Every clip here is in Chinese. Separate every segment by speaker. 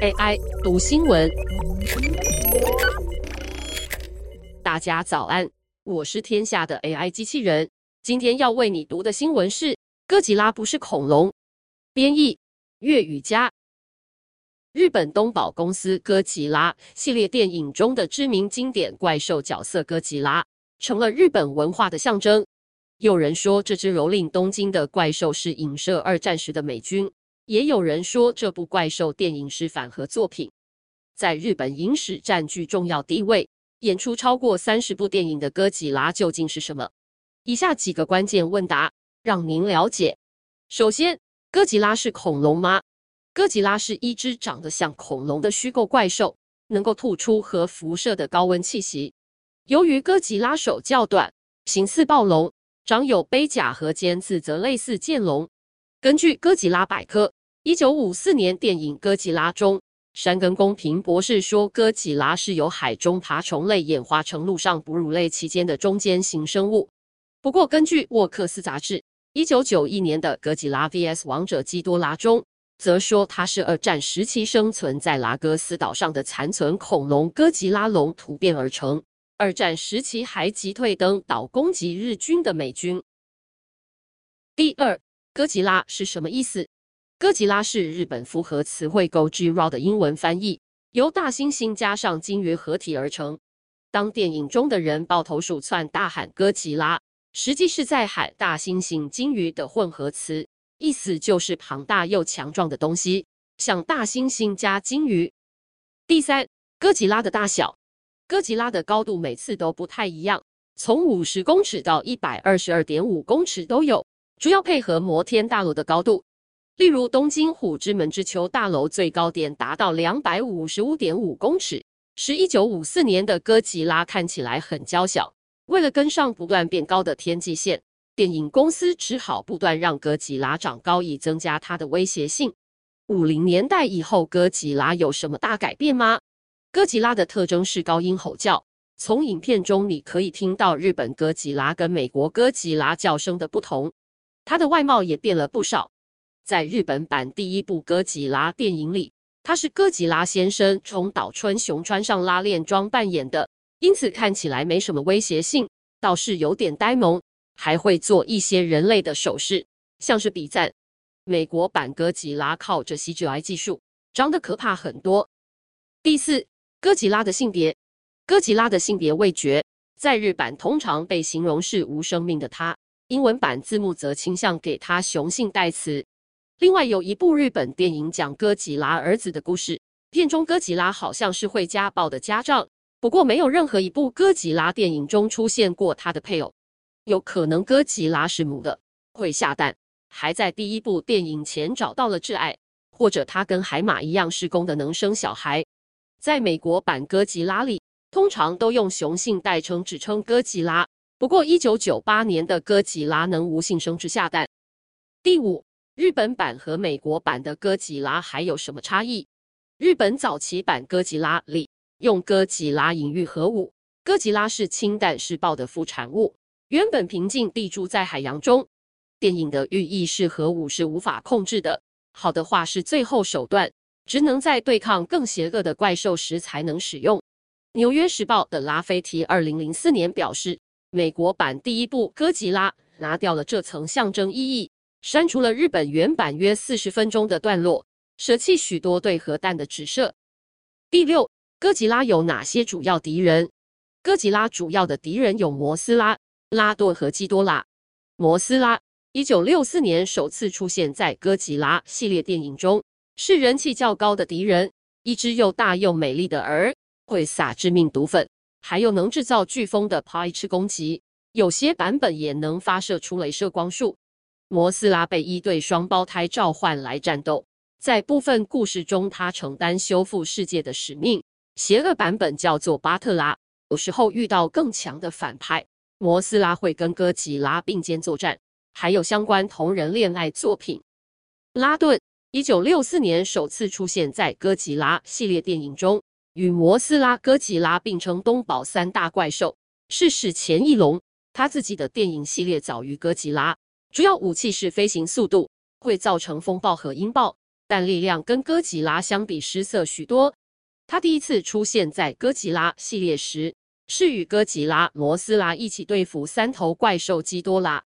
Speaker 1: AI 读新闻，大家早安，我是天下的 AI 机器人。今天要为你读的新闻是：哥吉拉不是恐龙。编译：粤语加。日本东宝公司哥吉拉系列电影中的知名经典怪兽角色哥吉拉，成了日本文化的象征。有人说，这只蹂躏东京的怪兽是影射二战时的美军。也有人说，这部怪兽电影是反核作品，在日本影史占据重要地位。演出超过三十部电影的哥吉拉究竟是什么？以下几个关键问答让您了解。首先，哥吉拉是恐龙吗？哥吉拉是一只长得像恐龙的虚构怪兽，能够吐出和辐射的高温气息。由于哥吉拉手较短，形似暴龙，长有背甲和尖刺则类似剑龙。根据哥吉拉百科。一九五四年电影《哥吉拉》中，山根公平博士说，哥吉拉是由海中爬虫类演化成陆上哺乳类期间的中间型生物。不过，根据沃克斯杂志一九九一年的《哥吉拉 vs 王者基多拉》中，则说它是二战时期生存在拉各斯岛上的残存恐龙哥吉拉龙突变而成。二战时期还击退登岛攻击日军的美军。第二，哥吉拉是什么意思？哥吉拉是日本复合词汇 Gojira 的英文翻译，由大猩猩加上鲸鱼合体而成。当电影中的人抱头鼠窜大喊哥吉拉，实际是在喊大猩猩鲸鱼的混合词，意思就是庞大又强壮的东西，像大猩猩加鲸鱼。第三，哥吉拉的大小，哥吉拉的高度每次都不太一样，从五十公尺到一百二十二点五公尺都有，主要配合摩天大楼的高度。例如，东京虎之门之丘大楼最高点达到两百五十五点五公尺，使一九五四年的哥吉拉看起来很娇小。为了跟上不断变高的天际线，电影公司只好不断让哥吉拉长高，以增加它的威胁性。五零年代以后，哥吉拉有什么大改变吗？哥吉拉的特征是高音吼叫，从影片中你可以听到日本哥吉拉跟美国哥吉拉叫声的不同。它的外貌也变了不少。在日本版第一部哥吉拉电影里，他是哥吉拉先生从岛春雄穿上拉链装扮演的，因此看起来没什么威胁性，倒是有点呆萌，还会做一些人类的手势，像是比赞。美国版哥吉拉靠着 CGI 技术，长得可怕很多。第四，哥吉拉的性别，哥吉拉的性别未决，在日版通常被形容是无生命的他，英文版字幕则倾向给他雄性代词。另外有一部日本电影讲哥吉拉儿子的故事，片中哥吉拉好像是会家暴的家长，不过没有任何一部哥吉拉电影中出现过他的配偶。有可能哥吉拉是母的，会下蛋，还在第一部电影前找到了挚爱，或者他跟海马一样是公的，能生小孩。在美国版哥吉拉里，通常都用雄性代称指称哥吉拉，不过一九九八年的哥吉拉能无性生殖下蛋。第五。日本版和美国版的哥吉拉还有什么差异？日本早期版哥吉拉里用哥吉拉隐喻核武，哥吉拉是氢弹试爆的副产物，原本平静地住在海洋中。电影的寓意是核武是无法控制的，好的话是最后手段，只能在对抗更邪恶的怪兽时才能使用。纽约时报的拉菲提二零零四年表示，美国版第一部哥吉拉拿掉了这层象征意义。删除了日本原版约四十分钟的段落，舍弃许多对核弹的指涉。第六，哥吉拉有哪些主要敌人？哥吉拉主要的敌人有摩斯拉、拉顿和基多拉。摩斯拉，一九六四年首次出现在哥吉拉系列电影中，是人气较高的敌人。一只又大又美丽的饵，会撒致命毒粉，还有能制造飓风的排斥攻击，有些版本也能发射出镭射光束。摩斯拉被一对双胞胎召唤来战斗，在部分故事中，他承担修复世界的使命。邪恶版本叫做巴特拉。有时候遇到更强的反派，摩斯拉会跟哥吉拉并肩作战。还有相关同人恋爱作品。拉顿，一九六四年首次出现在哥吉拉系列电影中，与摩斯拉、哥吉拉并称东宝三大怪兽，是史前翼龙。他自己的电影系列早于哥吉拉。主要武器是飞行速度，会造成风暴和音爆。但力量跟哥吉拉相比失色许多。他第一次出现在哥吉拉系列时，是与哥吉拉罗斯拉一起对付三头怪兽基多拉。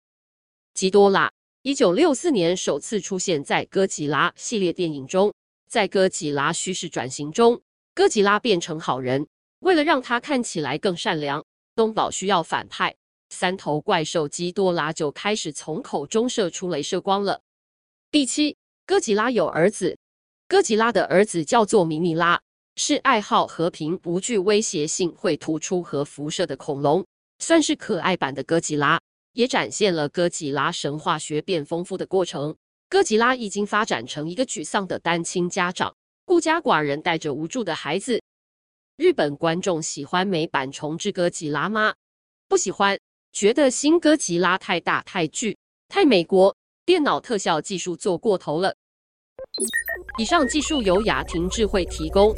Speaker 1: 基多拉一九六四年首次出现在哥吉拉系列电影中，在哥吉拉叙事转型中，哥吉拉变成好人。为了让他看起来更善良，东宝需要反派，三头怪兽基多拉就开始从口中射出镭射光了。第七，哥吉拉有儿子，哥吉拉的儿子叫做米米拉。是爱好和平、不具威胁性、会吐出核辐射的恐龙，算是可爱版的哥吉拉，也展现了哥吉拉神话学变丰富的过程。哥吉拉已经发展成一个沮丧的单亲家长，孤家寡人带着无助的孩子。日本观众喜欢美版重制哥吉拉吗？不喜欢，觉得新歌吉拉太大、太巨、太美国，电脑特效技术做过头了。以上技术由雅婷智慧提供。